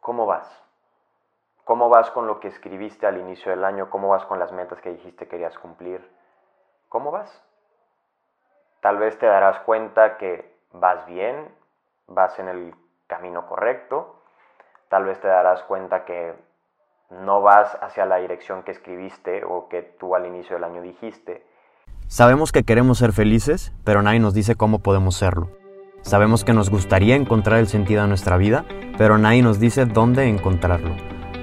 ¿Cómo vas? ¿Cómo vas con lo que escribiste al inicio del año? ¿Cómo vas con las metas que dijiste querías cumplir? ¿Cómo vas? Tal vez te darás cuenta que vas bien, vas en el camino correcto. Tal vez te darás cuenta que no vas hacia la dirección que escribiste o que tú al inicio del año dijiste. Sabemos que queremos ser felices, pero nadie nos dice cómo podemos serlo. Sabemos que nos gustaría encontrar el sentido a nuestra vida, pero nadie nos dice dónde encontrarlo.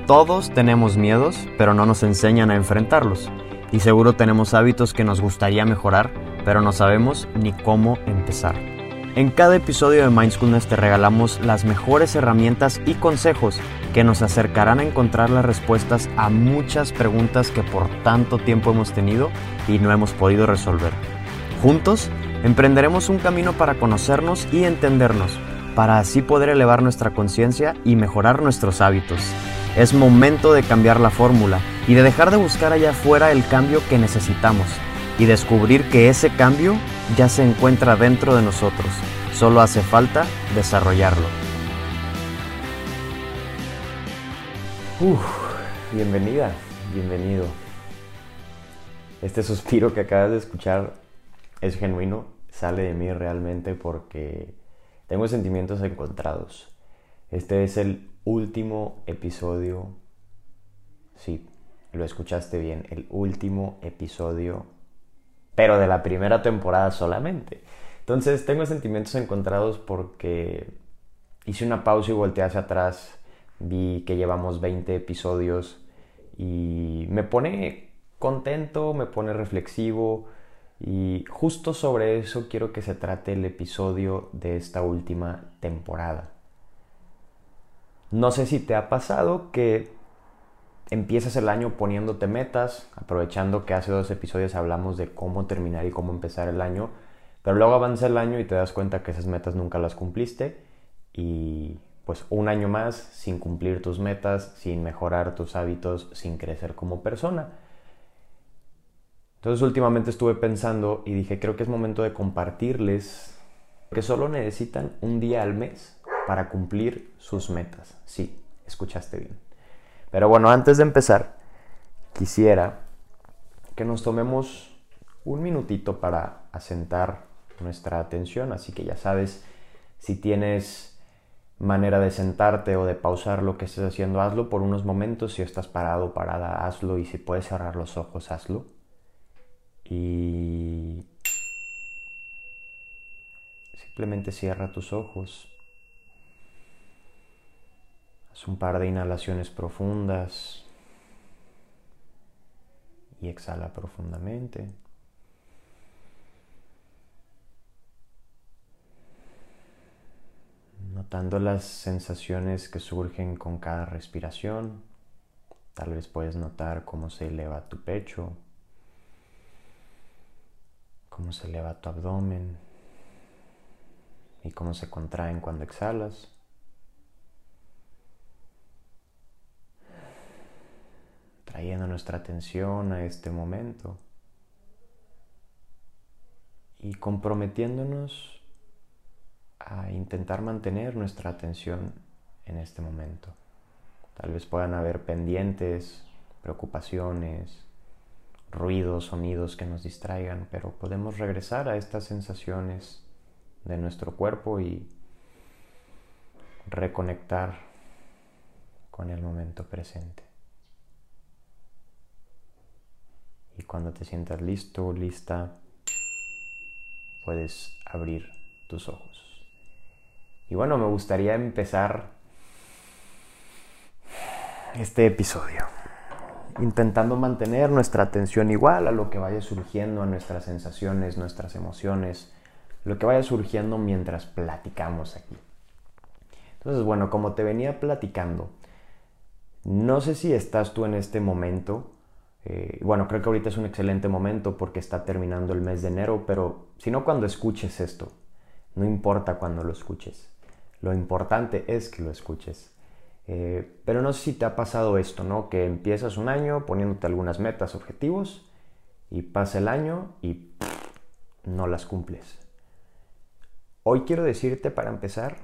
Todos tenemos miedos, pero no nos enseñan a enfrentarlos. Y seguro tenemos hábitos que nos gustaría mejorar, pero no sabemos ni cómo empezar. En cada episodio de Mindfulness te regalamos las mejores herramientas y consejos que nos acercarán a encontrar las respuestas a muchas preguntas que por tanto tiempo hemos tenido y no hemos podido resolver. Juntos emprenderemos un camino para conocernos y entendernos, para así poder elevar nuestra conciencia y mejorar nuestros hábitos. Es momento de cambiar la fórmula y de dejar de buscar allá afuera el cambio que necesitamos y descubrir que ese cambio ya se encuentra dentro de nosotros. Solo hace falta desarrollarlo. Uf, bienvenida, bienvenido. Este suspiro que acabas de escuchar es genuino, sale de mí realmente porque tengo sentimientos encontrados. Este es el último episodio, sí, lo escuchaste bien, el último episodio, pero de la primera temporada solamente. Entonces tengo sentimientos encontrados porque hice una pausa y volteé hacia atrás, vi que llevamos 20 episodios y me pone contento, me pone reflexivo, y justo sobre eso quiero que se trate el episodio de esta última temporada. No sé si te ha pasado que empiezas el año poniéndote metas, aprovechando que hace dos episodios hablamos de cómo terminar y cómo empezar el año, pero luego avanza el año y te das cuenta que esas metas nunca las cumpliste y pues un año más sin cumplir tus metas, sin mejorar tus hábitos, sin crecer como persona. Entonces últimamente estuve pensando y dije, creo que es momento de compartirles que solo necesitan un día al mes para cumplir sus metas. Sí, escuchaste bien. Pero bueno, antes de empezar, quisiera que nos tomemos un minutito para asentar nuestra atención. Así que ya sabes, si tienes manera de sentarte o de pausar lo que estés haciendo, hazlo por unos momentos. Si estás parado parada, hazlo. Y si puedes cerrar los ojos, hazlo y simplemente cierra tus ojos. Haz un par de inhalaciones profundas y exhala profundamente. Notando las sensaciones que surgen con cada respiración, tal vez puedes notar cómo se eleva tu pecho, cómo se eleva tu abdomen y cómo se contraen cuando exhalas. Trayendo nuestra atención a este momento y comprometiéndonos a intentar mantener nuestra atención en este momento. Tal vez puedan haber pendientes, preocupaciones, ruidos, sonidos que nos distraigan, pero podemos regresar a estas sensaciones de nuestro cuerpo y reconectar con el momento presente. Y cuando te sientas listo lista, puedes abrir tus ojos. Y bueno, me gustaría empezar este episodio intentando mantener nuestra atención igual a lo que vaya surgiendo, a nuestras sensaciones, nuestras emociones, lo que vaya surgiendo mientras platicamos aquí. Entonces, bueno, como te venía platicando, no sé si estás tú en este momento, eh, bueno, creo que ahorita es un excelente momento porque está terminando el mes de enero, pero si no cuando escuches esto, no importa cuando lo escuches, lo importante es que lo escuches. Eh, pero no sé si te ha pasado esto, ¿no? Que empiezas un año poniéndote algunas metas, objetivos, y pasa el año y no las cumples. Hoy quiero decirte para empezar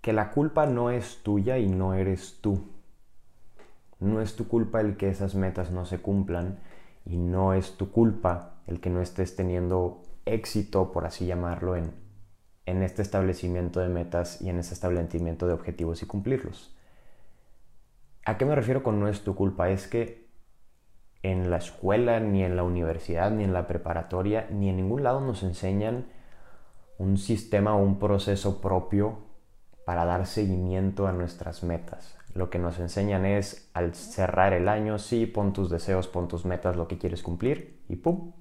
que la culpa no es tuya y no eres tú. No es tu culpa el que esas metas no se cumplan y no es tu culpa el que no estés teniendo éxito, por así llamarlo, en, en este establecimiento de metas y en este establecimiento de objetivos y cumplirlos. ¿A qué me refiero con no es tu culpa? Es que en la escuela, ni en la universidad, ni en la preparatoria, ni en ningún lado nos enseñan un sistema o un proceso propio para dar seguimiento a nuestras metas. Lo que nos enseñan es al cerrar el año, sí, pon tus deseos, pon tus metas, lo que quieres cumplir y ¡pum!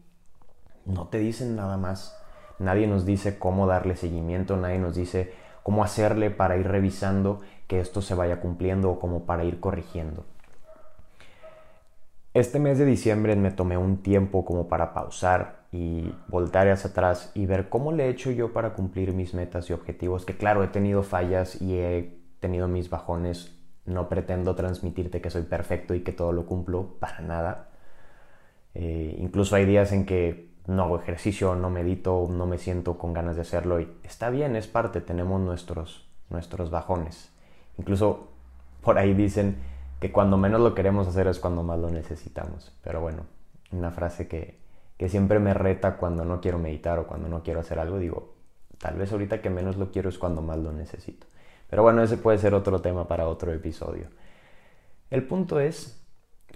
No te dicen nada más. Nadie nos dice cómo darle seguimiento, nadie nos dice cómo hacerle para ir revisando que esto se vaya cumpliendo o como para ir corrigiendo. Este mes de diciembre me tomé un tiempo como para pausar y voltar hacia atrás y ver cómo le he hecho yo para cumplir mis metas y objetivos, que claro, he tenido fallas y he tenido mis bajones, no pretendo transmitirte que soy perfecto y que todo lo cumplo, para nada. Eh, incluso hay días en que no hago ejercicio, no medito, no me siento con ganas de hacerlo y está bien, es parte, tenemos nuestros, nuestros bajones. Incluso por ahí dicen que cuando menos lo queremos hacer es cuando más lo necesitamos. Pero bueno, una frase que, que siempre me reta cuando no quiero meditar o cuando no quiero hacer algo, digo, tal vez ahorita que menos lo quiero es cuando más lo necesito. Pero bueno, ese puede ser otro tema para otro episodio. El punto es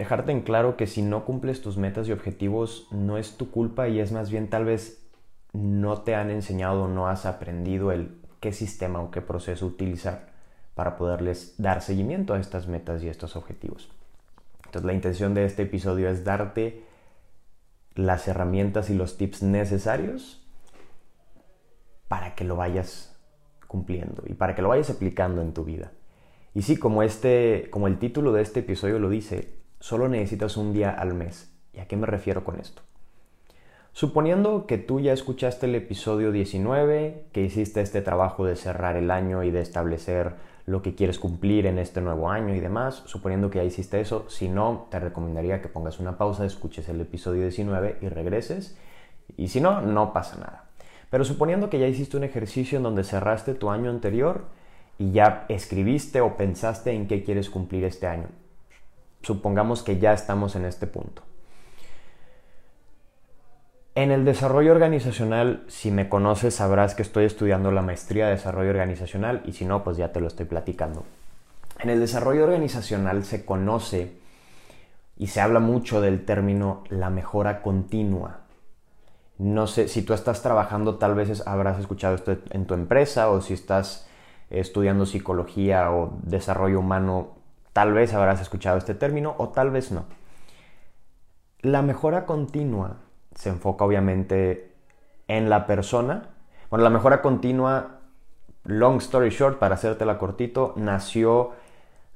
dejarte en claro que si no cumples tus metas y objetivos no es tu culpa y es más bien tal vez no te han enseñado, no has aprendido el qué sistema o qué proceso utilizar para poderles dar seguimiento a estas metas y estos objetivos. Entonces la intención de este episodio es darte las herramientas y los tips necesarios para que lo vayas cumpliendo y para que lo vayas aplicando en tu vida. Y sí, como este como el título de este episodio lo dice, solo necesitas un día al mes. ¿Y a qué me refiero con esto? Suponiendo que tú ya escuchaste el episodio 19, que hiciste este trabajo de cerrar el año y de establecer lo que quieres cumplir en este nuevo año y demás, suponiendo que ya hiciste eso, si no, te recomendaría que pongas una pausa, escuches el episodio 19 y regreses, y si no, no pasa nada. Pero suponiendo que ya hiciste un ejercicio en donde cerraste tu año anterior y ya escribiste o pensaste en qué quieres cumplir este año, supongamos que ya estamos en este punto. En el desarrollo organizacional, si me conoces, sabrás que estoy estudiando la maestría de desarrollo organizacional y si no, pues ya te lo estoy platicando. En el desarrollo organizacional se conoce y se habla mucho del término la mejora continua. No sé, si tú estás trabajando, tal vez habrás escuchado esto en tu empresa o si estás estudiando psicología o desarrollo humano, tal vez habrás escuchado este término o tal vez no. La mejora continua se enfoca obviamente en la persona. Bueno, la mejora continua, long story short, para hacértela cortito, nació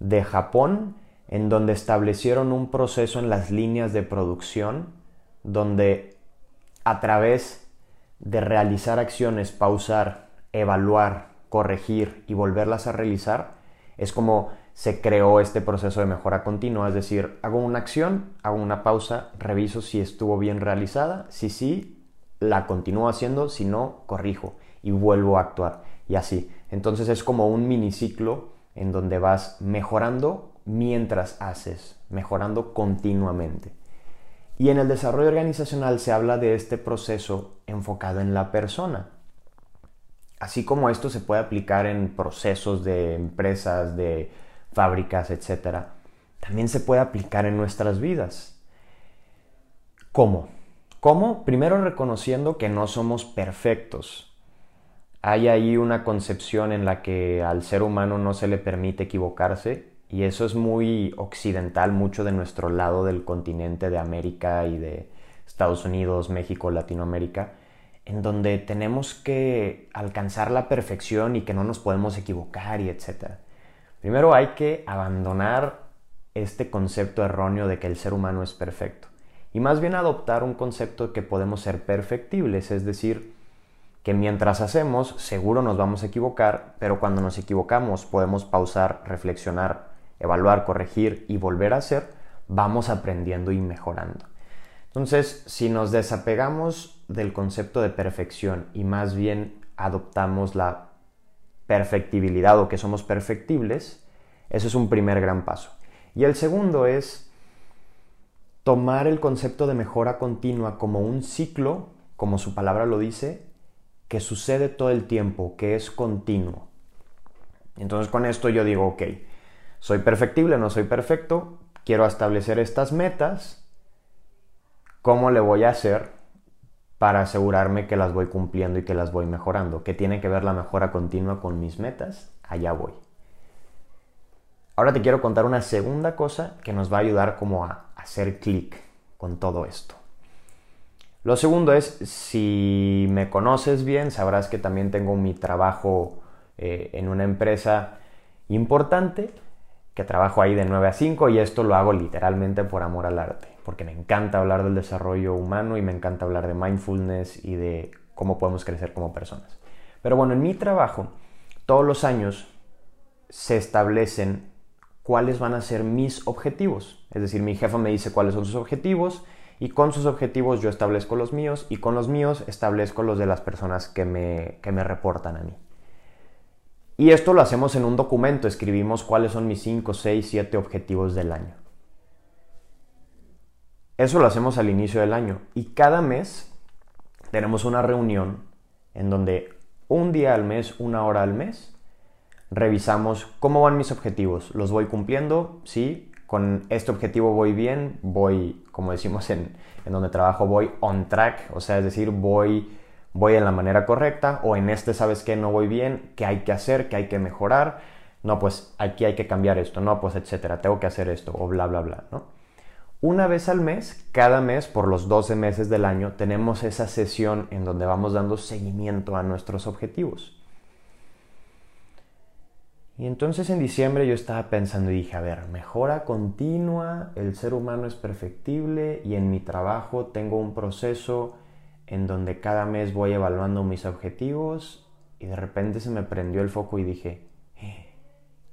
de Japón, en donde establecieron un proceso en las líneas de producción, donde a través de realizar acciones, pausar, evaluar, corregir y volverlas a realizar, es como se creó este proceso de mejora continua, es decir, hago una acción, hago una pausa, reviso si estuvo bien realizada, si sí, la continúo haciendo, si no, corrijo y vuelvo a actuar y así. Entonces es como un miniciclo en donde vas mejorando mientras haces, mejorando continuamente. Y en el desarrollo organizacional se habla de este proceso enfocado en la persona. Así como esto se puede aplicar en procesos de empresas, de fábricas, etc., también se puede aplicar en nuestras vidas. ¿Cómo? ¿Cómo? Primero reconociendo que no somos perfectos. Hay ahí una concepción en la que al ser humano no se le permite equivocarse y eso es muy occidental, mucho de nuestro lado del continente de América y de Estados Unidos, México, Latinoamérica, en donde tenemos que alcanzar la perfección y que no nos podemos equivocar y etcétera. Primero hay que abandonar este concepto erróneo de que el ser humano es perfecto y más bien adoptar un concepto que podemos ser perfectibles, es decir, que mientras hacemos seguro nos vamos a equivocar, pero cuando nos equivocamos podemos pausar, reflexionar, evaluar, corregir y volver a hacer, vamos aprendiendo y mejorando. Entonces, si nos desapegamos del concepto de perfección y más bien adoptamos la perfectibilidad o que somos perfectibles, eso es un primer gran paso. Y el segundo es tomar el concepto de mejora continua como un ciclo, como su palabra lo dice, que sucede todo el tiempo, que es continuo. Entonces con esto yo digo, ok, soy perfectible, no soy perfecto, quiero establecer estas metas, ¿cómo le voy a hacer para asegurarme que las voy cumpliendo y que las voy mejorando? ¿Qué tiene que ver la mejora continua con mis metas? Allá voy. Ahora te quiero contar una segunda cosa que nos va a ayudar como a hacer clic con todo esto. Lo segundo es, si me conoces bien, sabrás que también tengo mi trabajo eh, en una empresa importante, que trabajo ahí de 9 a 5 y esto lo hago literalmente por amor al arte, porque me encanta hablar del desarrollo humano y me encanta hablar de mindfulness y de cómo podemos crecer como personas. Pero bueno, en mi trabajo, todos los años se establecen cuáles van a ser mis objetivos. Es decir, mi jefa me dice cuáles son sus objetivos y con sus objetivos yo establezco los míos y con los míos establezco los de las personas que me, que me reportan a mí. Y esto lo hacemos en un documento, escribimos cuáles son mis 5, 6, 7 objetivos del año. Eso lo hacemos al inicio del año y cada mes tenemos una reunión en donde un día al mes, una hora al mes, revisamos cómo van mis objetivos. ¿Los voy cumpliendo? Sí. Con este objetivo voy bien, voy, como decimos en, donde trabajo, voy on track, o sea, es decir, voy, voy en la manera correcta, o en este sabes que no voy bien, qué hay que hacer, qué hay que mejorar, no, pues aquí hay que cambiar esto, no, pues etcétera, tengo que hacer esto, o bla, bla, bla, ¿no? Una vez al mes, cada mes, por los 12 meses del año, tenemos esa sesión en donde vamos dando seguimiento a nuestros objetivos. Y entonces en diciembre yo estaba pensando y dije, a ver, mejora continua, el ser humano es perfectible y en mi trabajo tengo un proceso en donde cada mes voy evaluando mis objetivos y de repente se me prendió el foco y dije,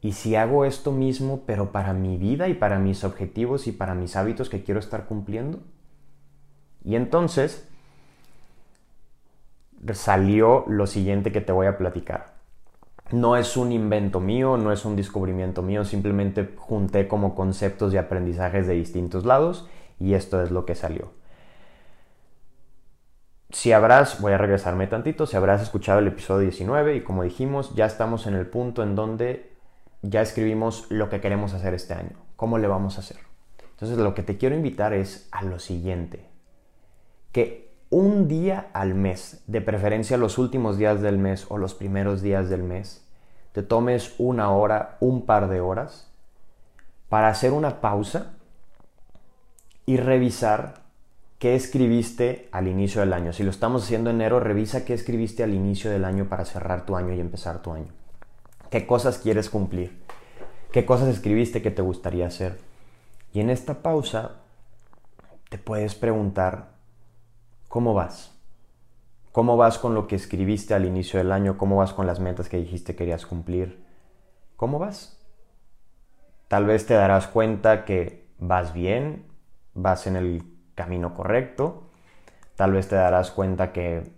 ¿y si hago esto mismo pero para mi vida y para mis objetivos y para mis hábitos que quiero estar cumpliendo? Y entonces salió lo siguiente que te voy a platicar no es un invento mío, no es un descubrimiento mío, simplemente junté como conceptos y aprendizajes de distintos lados y esto es lo que salió. Si habrás, voy a regresarme tantito, si habrás escuchado el episodio 19 y como dijimos, ya estamos en el punto en donde ya escribimos lo que queremos hacer este año, cómo le vamos a hacer. Entonces lo que te quiero invitar es a lo siguiente, que un día al mes, de preferencia los últimos días del mes o los primeros días del mes, te tomes una hora, un par de horas, para hacer una pausa y revisar qué escribiste al inicio del año. Si lo estamos haciendo en enero, revisa qué escribiste al inicio del año para cerrar tu año y empezar tu año. ¿Qué cosas quieres cumplir? ¿Qué cosas escribiste que te gustaría hacer? Y en esta pausa te puedes preguntar, ¿Cómo vas? ¿Cómo vas con lo que escribiste al inicio del año? ¿Cómo vas con las metas que dijiste querías cumplir? ¿Cómo vas? Tal vez te darás cuenta que vas bien, vas en el camino correcto. Tal vez te darás cuenta que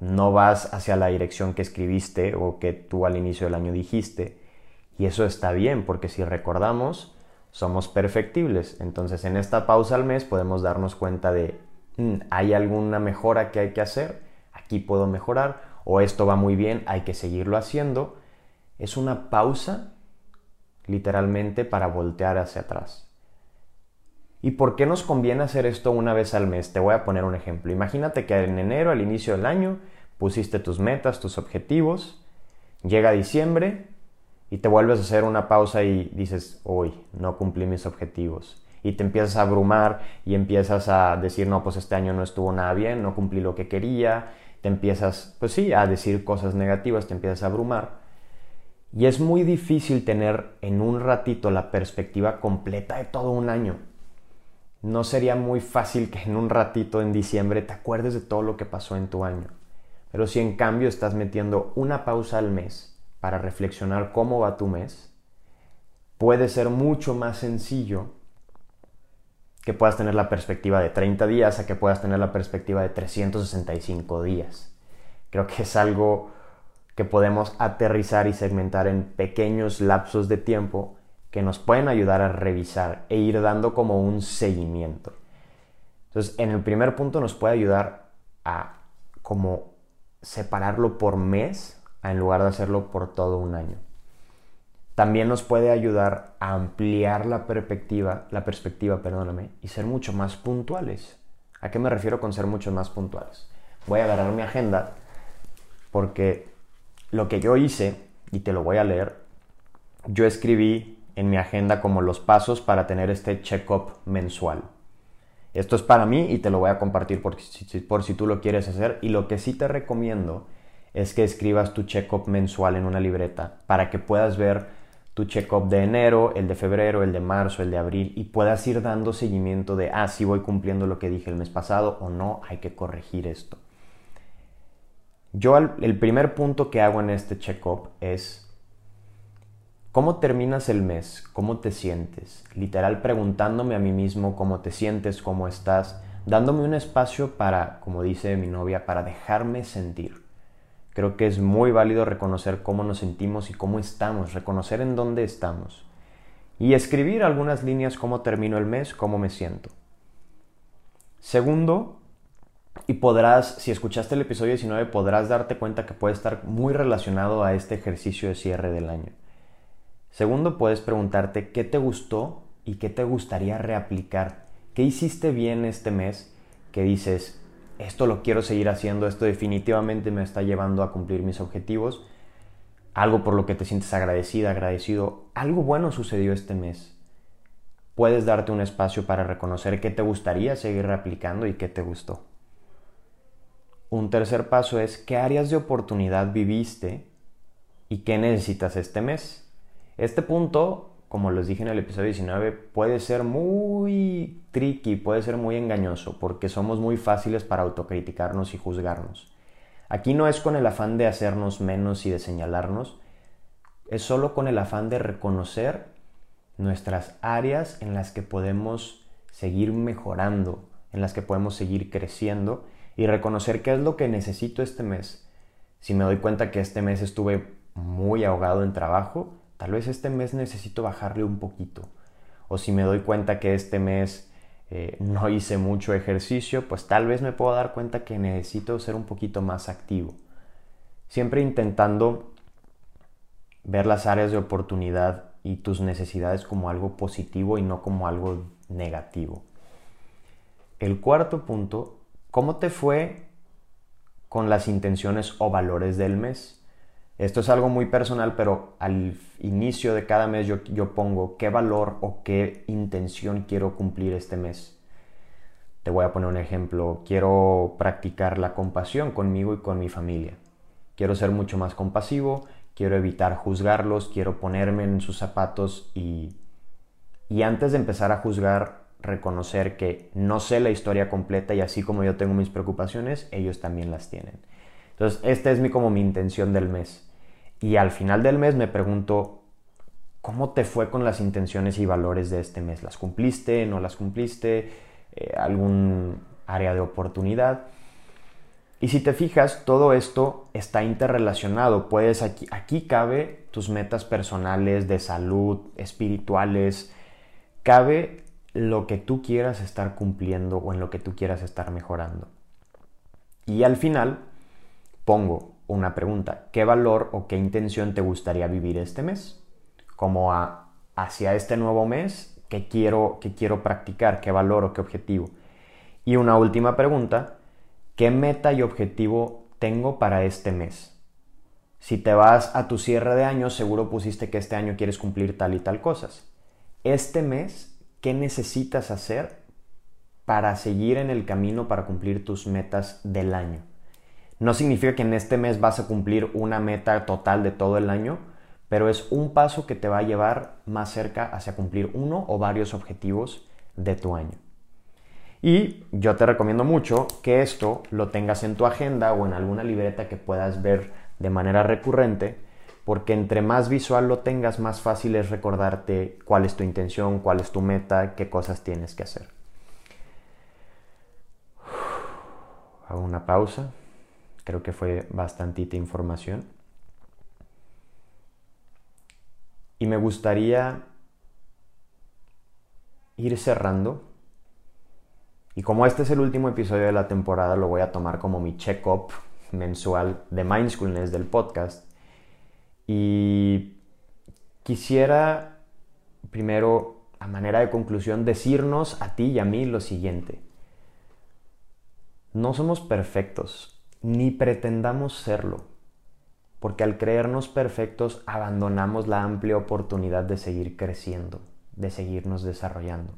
no vas hacia la dirección que escribiste o que tú al inicio del año dijiste. Y eso está bien, porque si recordamos, somos perfectibles. Entonces en esta pausa al mes podemos darnos cuenta de Mm, hay alguna mejora que hay que hacer, aquí puedo mejorar, o esto va muy bien, hay que seguirlo haciendo. Es una pausa, literalmente, para voltear hacia atrás. ¿Y por qué nos conviene hacer esto una vez al mes? Te voy a poner un ejemplo. Imagínate que en enero, al inicio del año, pusiste tus metas, tus objetivos, llega diciembre y te vuelves a hacer una pausa y dices, hoy no cumplí mis objetivos y te empiezas a abrumar y empiezas a decir, no, pues este año no estuvo nada bien, no cumplí lo que quería, te empiezas, pues sí, a decir cosas negativas, te empiezas a abrumar. Y es muy difícil tener en un ratito la perspectiva completa de todo un año. No sería muy fácil que en un ratito en diciembre te acuerdes de todo lo que pasó en tu año. Pero si en cambio estás metiendo una pausa al mes para reflexionar cómo va tu mes, puede ser mucho más sencillo que puedas tener la perspectiva de 30 días a que puedas tener la perspectiva de 365 días. Creo que es algo que podemos aterrizar y segmentar en pequeños lapsos de tiempo que nos pueden ayudar a revisar e ir dando como un seguimiento. Entonces, en el primer punto nos puede ayudar a como separarlo por mes en lugar de hacerlo por todo un año. También nos puede ayudar a ampliar la perspectiva, la perspectiva, perdóname, y ser mucho más puntuales. ¿A qué me refiero con ser mucho más puntuales? Voy a agarrar mi agenda porque lo que yo hice, y te lo voy a leer, yo escribí en mi agenda como los pasos para tener este check-up mensual. Esto es para mí y te lo voy a compartir por si, por si tú lo quieres hacer. Y lo que sí te recomiendo es que escribas tu check-up mensual en una libreta para que puedas ver tu check-up de enero, el de febrero, el de marzo, el de abril y puedas ir dando seguimiento de, ah, si voy cumpliendo lo que dije el mes pasado o no, hay que corregir esto. Yo el primer punto que hago en este check-up es ¿Cómo terminas el mes? ¿Cómo te sientes? Literal preguntándome a mí mismo cómo te sientes, cómo estás, dándome un espacio para, como dice mi novia, para dejarme sentir. Creo que es muy válido reconocer cómo nos sentimos y cómo estamos, reconocer en dónde estamos. Y escribir algunas líneas cómo termino el mes, cómo me siento. Segundo, y podrás, si escuchaste el episodio 19, podrás darte cuenta que puede estar muy relacionado a este ejercicio de cierre del año. Segundo, puedes preguntarte qué te gustó y qué te gustaría reaplicar. ¿Qué hiciste bien este mes que dices, esto lo quiero seguir haciendo, esto definitivamente me está llevando a cumplir mis objetivos? Algo por lo que te sientes agradecida, agradecido. Algo bueno sucedió este mes. Puedes darte un espacio para reconocer qué te gustaría seguir reaplicando y qué te gustó. Un tercer paso es qué áreas de oportunidad viviste y qué necesitas este mes. Este punto, como les dije en el episodio 19, puede ser muy tricky, puede ser muy engañoso, porque somos muy fáciles para autocriticarnos y juzgarnos. Aquí no es con el afán de hacernos menos y de señalarnos, es solo con el afán de reconocer nuestras áreas en las que podemos seguir mejorando, en las que podemos seguir creciendo y reconocer qué es lo que necesito este mes. Si me doy cuenta que este mes estuve muy ahogado en trabajo, Tal vez este mes necesito bajarle un poquito. O si me doy cuenta que este mes eh, no hice mucho ejercicio, pues tal vez me puedo dar cuenta que necesito ser un poquito más activo. Siempre intentando ver las áreas de oportunidad y tus necesidades como algo positivo y no como algo negativo. El cuarto punto, ¿cómo te fue con las intenciones o valores del mes? Esto es algo muy personal, pero al inicio de cada mes yo, yo, pongo qué valor o qué intención quiero cumplir este mes. Te voy a poner un ejemplo. Quiero practicar la compasión conmigo y con mi familia. Quiero ser mucho más compasivo, quiero evitar juzgarlos, quiero ponerme en sus zapatos y, y antes de empezar a juzgar, reconocer que no sé la historia completa y así como yo tengo mis preocupaciones, ellos también las tienen. Entonces, esta es mi, como mi intención del mes. Y al final del mes me pregunto, ¿cómo te fue con las intenciones y valores de este mes? ¿Las cumpliste? ¿No las cumpliste? Eh, ¿Algún área de oportunidad? Y si te fijas, todo esto está interrelacionado. Puedes aquí, aquí cabe tus metas personales, de salud, espirituales. Cabe lo que tú quieras estar cumpliendo o en lo que tú quieras estar mejorando. Y al final pongo una pregunta, ¿qué valor o qué intención te gustaría vivir este mes? Como a, hacia este nuevo mes, ¿qué quiero, ¿qué quiero practicar? ¿Qué valor o qué objetivo? Y una última pregunta, ¿qué meta y objetivo tengo para este mes? Si te vas a tu cierre de año, seguro pusiste que este año quieres cumplir tal y tal cosas. Este mes, ¿qué necesitas hacer para seguir en el camino para cumplir tus metas del año? No significa que en este mes vas a cumplir una meta total de todo el año, pero es un paso que te va a llevar más cerca hacia cumplir uno o varios objetivos de tu año. Y yo te recomiendo mucho que esto lo tengas en tu agenda o en alguna libreta que puedas ver de manera recurrente, porque entre más visual lo tengas, más fácil es recordarte cuál es tu intención, cuál es tu meta, qué cosas tienes que hacer. Hago una pausa. Creo que fue bastantita información. Y me gustaría ir cerrando. Y como este es el último episodio de la temporada, lo voy a tomar como mi check-up mensual de mindfulness del podcast. Y quisiera primero, a manera de conclusión, decirnos a ti y a mí lo siguiente. No somos perfectos, ni pretendamos serlo, porque al creernos perfectos abandonamos la amplia oportunidad de seguir creciendo, de seguirnos desarrollando.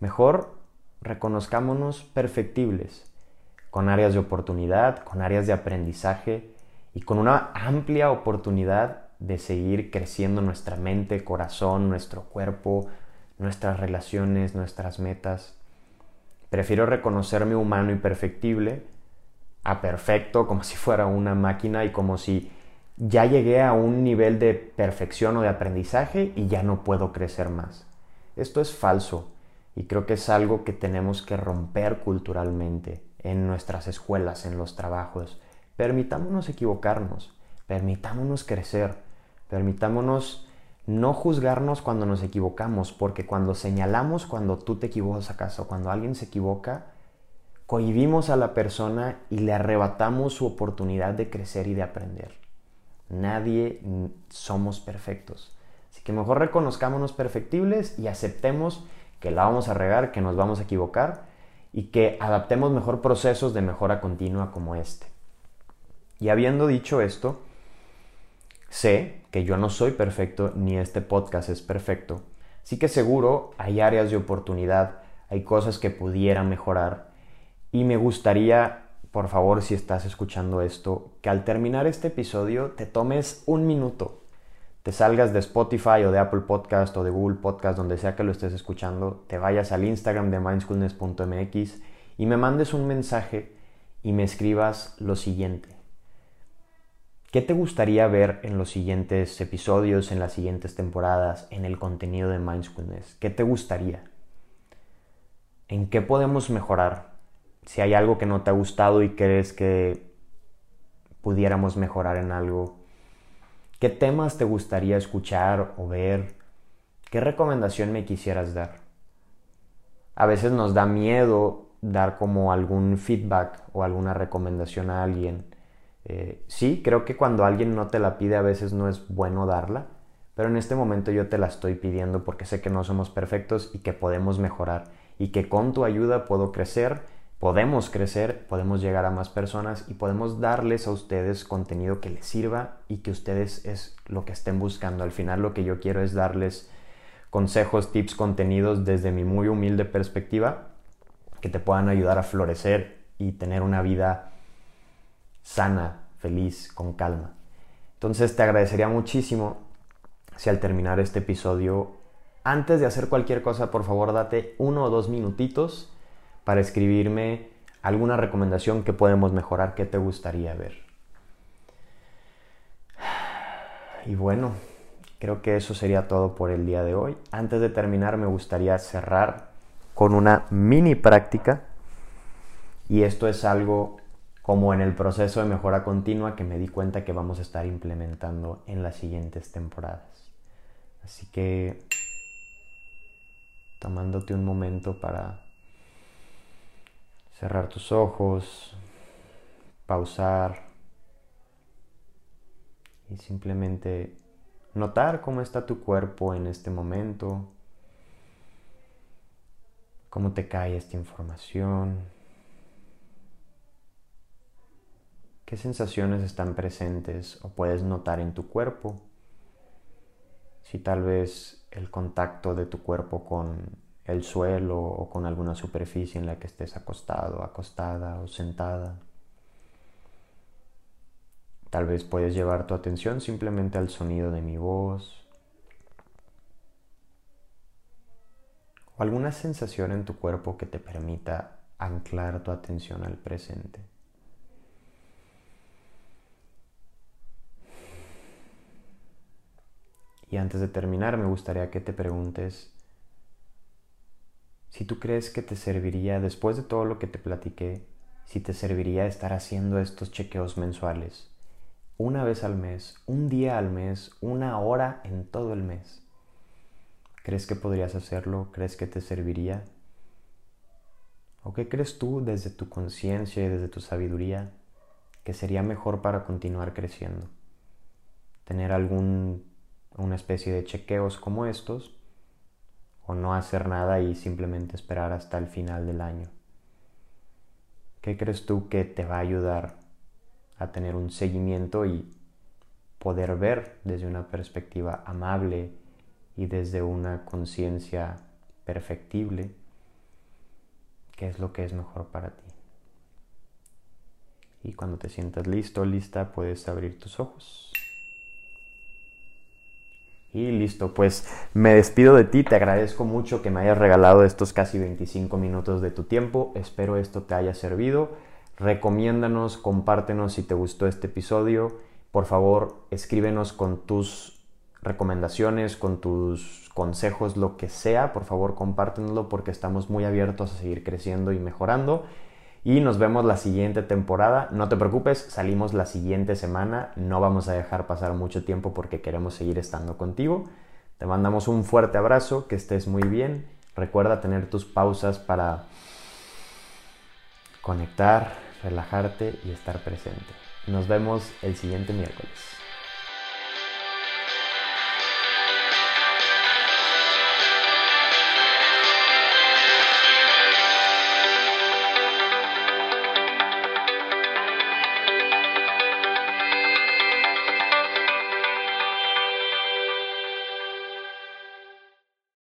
Mejor reconozcámonos perfectibles, con áreas de oportunidad, con áreas de aprendizaje y con una amplia oportunidad de seguir creciendo nuestra mente, corazón, nuestro cuerpo, nuestras relaciones, nuestras metas. Prefiero reconocerme humano y perfectible a perfecto como si fuera una máquina y como si ya llegué a un nivel de perfección o de aprendizaje y ya no puedo crecer más. Esto es falso y creo que es algo que tenemos que romper culturalmente en nuestras escuelas, en los trabajos. Permitámonos equivocarnos, permitámonos crecer, permitámonos no juzgarnos cuando nos equivocamos, porque cuando señalamos cuando tú te equivocas acaso, cuando alguien se equivoca, cohibimos a la persona y le arrebatamos su oportunidad de crecer y de aprender. Nadie somos perfectos. Así que mejor reconozcámonos perfectibles y aceptemos que la vamos a regar, que nos vamos a equivocar y que adaptemos mejor procesos de mejora continua como este. Y habiendo dicho esto, sé que yo no soy perfecto ni este podcast es perfecto. Así que seguro hay áreas de oportunidad, hay cosas que pudiera mejorar y me gustaría, por favor, si estás escuchando esto, que al terminar este episodio te tomes un minuto, te salgas de Spotify o de Apple Podcast o de Google Podcast, donde sea que lo estés escuchando, te vayas al Instagram de mindfulness.mx y me mandes un mensaje y me escribas lo siguiente. ¿Qué te gustaría ver en los siguientes episodios, en las siguientes temporadas, en el contenido de Mindfulness? ¿Qué te gustaría? ¿En qué podemos mejorar? Si hay algo que no te ha gustado y crees que pudiéramos mejorar en algo, ¿qué temas te gustaría escuchar o ver? ¿Qué recomendación me quisieras dar? A veces nos da miedo dar como algún feedback o alguna recomendación a alguien eh, sí, creo que cuando alguien no te la pide a veces no es bueno darla, pero en este momento yo te la estoy pidiendo porque sé que no somos perfectos y que podemos mejorar y que con tu ayuda puedo crecer, podemos crecer, podemos llegar a más personas y podemos darles a ustedes contenido que les sirva y que ustedes es lo que estén buscando. Al final lo que yo quiero es darles consejos, tips, contenidos desde mi muy humilde perspectiva que te puedan ayudar a florecer y tener una vida sana, feliz, con calma. Entonces te agradecería muchísimo si al terminar este episodio, antes de hacer cualquier cosa, por favor date uno o dos minutitos para escribirme alguna recomendación que podemos mejorar, que te gustaría ver. Y bueno, creo que eso sería todo por el día de hoy. Antes de terminar me gustaría cerrar con una mini práctica y esto es algo como en el proceso de mejora continua que me di cuenta que vamos a estar implementando en las siguientes temporadas. Así que tomándote un momento para cerrar tus ojos, pausar y simplemente notar cómo está tu cuerpo en este momento, cómo te cae esta información. ¿Qué sensaciones están presentes o puedes notar en tu cuerpo? Si tal vez el contacto de tu cuerpo con el suelo o con alguna superficie en la que estés acostado, acostada o sentada. Tal vez puedes llevar tu atención simplemente al sonido de mi voz. O alguna sensación en tu cuerpo que te permita anclar tu atención al presente. Y antes de terminar, me gustaría que te preguntes si tú crees que te serviría, después de todo lo que te platiqué, si te serviría estar haciendo estos chequeos mensuales una vez al mes, un día al mes, una hora en todo el mes. ¿Crees que podrías hacerlo? ¿Crees que te serviría? ¿O qué crees tú desde tu conciencia y desde tu sabiduría que sería mejor para continuar creciendo? ¿Tener algún una especie de chequeos como estos o no hacer nada y simplemente esperar hasta el final del año? ¿Qué crees tú que te va a ayudar a tener un seguimiento y poder ver desde una perspectiva amable y desde una conciencia perfectible qué es lo que es mejor para ti. Y cuando te sientas listo, lista, puedes abrir tus ojos. Y listo, pues me despido de ti, te agradezco mucho que me hayas regalado estos casi 25 minutos de tu tiempo, espero esto te haya servido, recomiéndanos, compártenos si te gustó este episodio, por favor escríbenos con tus recomendaciones, con tus consejos, lo que sea, por favor compártenlo porque estamos muy abiertos a seguir creciendo y mejorando. Y nos vemos la siguiente temporada. No te preocupes, salimos la siguiente semana. No vamos a dejar pasar mucho tiempo porque queremos seguir estando contigo. Te mandamos un fuerte abrazo, que estés muy bien. Recuerda tener tus pausas para conectar, relajarte y estar presente. Nos vemos el siguiente miércoles.